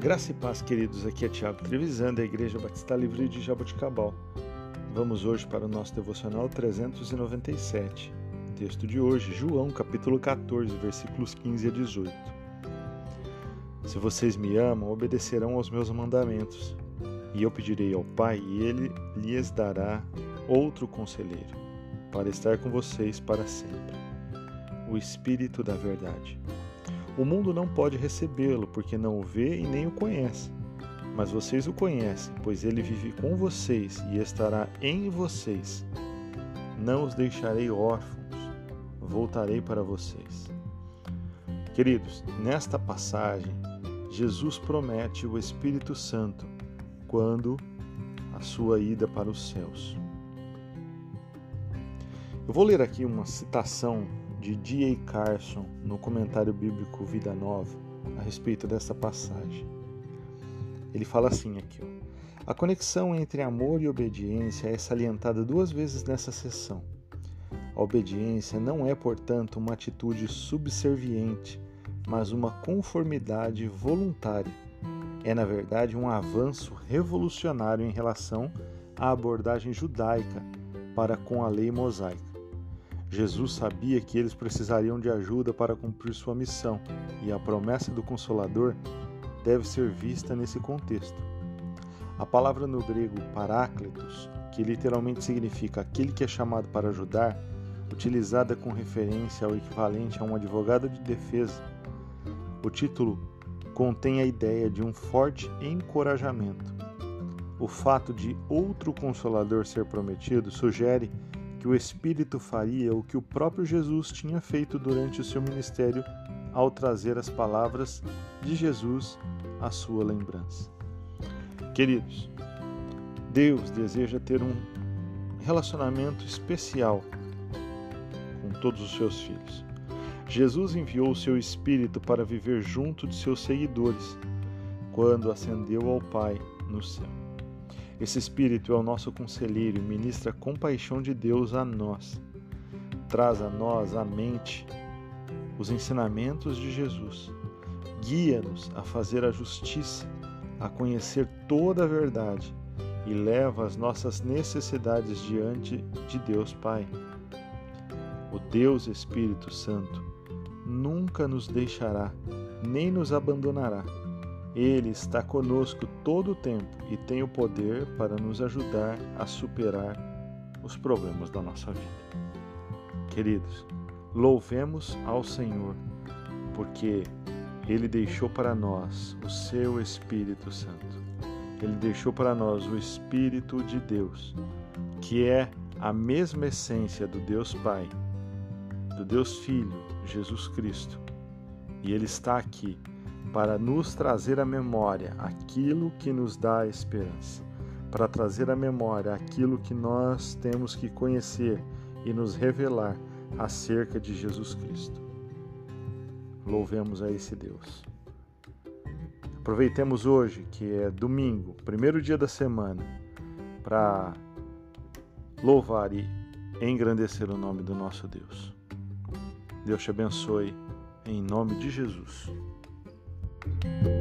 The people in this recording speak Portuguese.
Graça e paz, queridos. Aqui é Tiago Trevisan, da Igreja Batista Livre de Jaboticabal. Vamos hoje para o nosso devocional 397. Texto de hoje, João, capítulo 14, versículos 15 a 18. Se vocês me amam, obedecerão aos meus mandamentos. E eu pedirei ao Pai, e ele lhes dará outro conselheiro, para estar com vocês para sempre. O Espírito da Verdade o mundo não pode recebê-lo, porque não o vê e nem o conhece. Mas vocês o conhecem, pois ele vive com vocês e estará em vocês. Não os deixarei órfãos, voltarei para vocês. Queridos, nesta passagem, Jesus promete o Espírito Santo quando a sua ida para os céus. Eu vou ler aqui uma citação de D.A. Carson no comentário bíblico Vida Nova a respeito dessa passagem. Ele fala assim aqui: ó, A conexão entre amor e obediência é salientada duas vezes nessa sessão. A obediência não é, portanto, uma atitude subserviente, mas uma conformidade voluntária. É, na verdade, um avanço revolucionário em relação à abordagem judaica para com a lei mosaica. Jesus sabia que eles precisariam de ajuda para cumprir sua missão, e a promessa do Consolador deve ser vista nesse contexto. A palavra no grego paráclitos, que literalmente significa aquele que é chamado para ajudar, utilizada com referência ao equivalente a um advogado de defesa. O título contém a ideia de um forte encorajamento. O fato de outro consolador ser prometido sugere que o Espírito faria o que o próprio Jesus tinha feito durante o seu ministério ao trazer as palavras de Jesus à sua lembrança. Queridos, Deus deseja ter um relacionamento especial com todos os seus filhos. Jesus enviou o seu Espírito para viver junto de seus seguidores quando ascendeu ao Pai no céu. Esse Espírito é o nosso conselheiro e ministra a compaixão de Deus a nós. Traz a nós à mente os ensinamentos de Jesus. Guia-nos a fazer a justiça, a conhecer toda a verdade e leva as nossas necessidades diante de Deus Pai. O Deus Espírito Santo nunca nos deixará, nem nos abandonará ele está conosco todo o tempo e tem o poder para nos ajudar a superar os problemas da nossa vida. Queridos, louvemos ao Senhor, porque Ele deixou para nós o seu Espírito Santo. Ele deixou para nós o Espírito de Deus, que é a mesma essência do Deus Pai, do Deus Filho, Jesus Cristo. E Ele está aqui para nos trazer à memória aquilo que nos dá esperança, para trazer à memória aquilo que nós temos que conhecer e nos revelar acerca de Jesus Cristo. Louvemos a esse Deus. Aproveitemos hoje, que é domingo, primeiro dia da semana, para louvar e engrandecer o nome do nosso Deus. Deus te abençoe, em nome de Jesus. Thank you.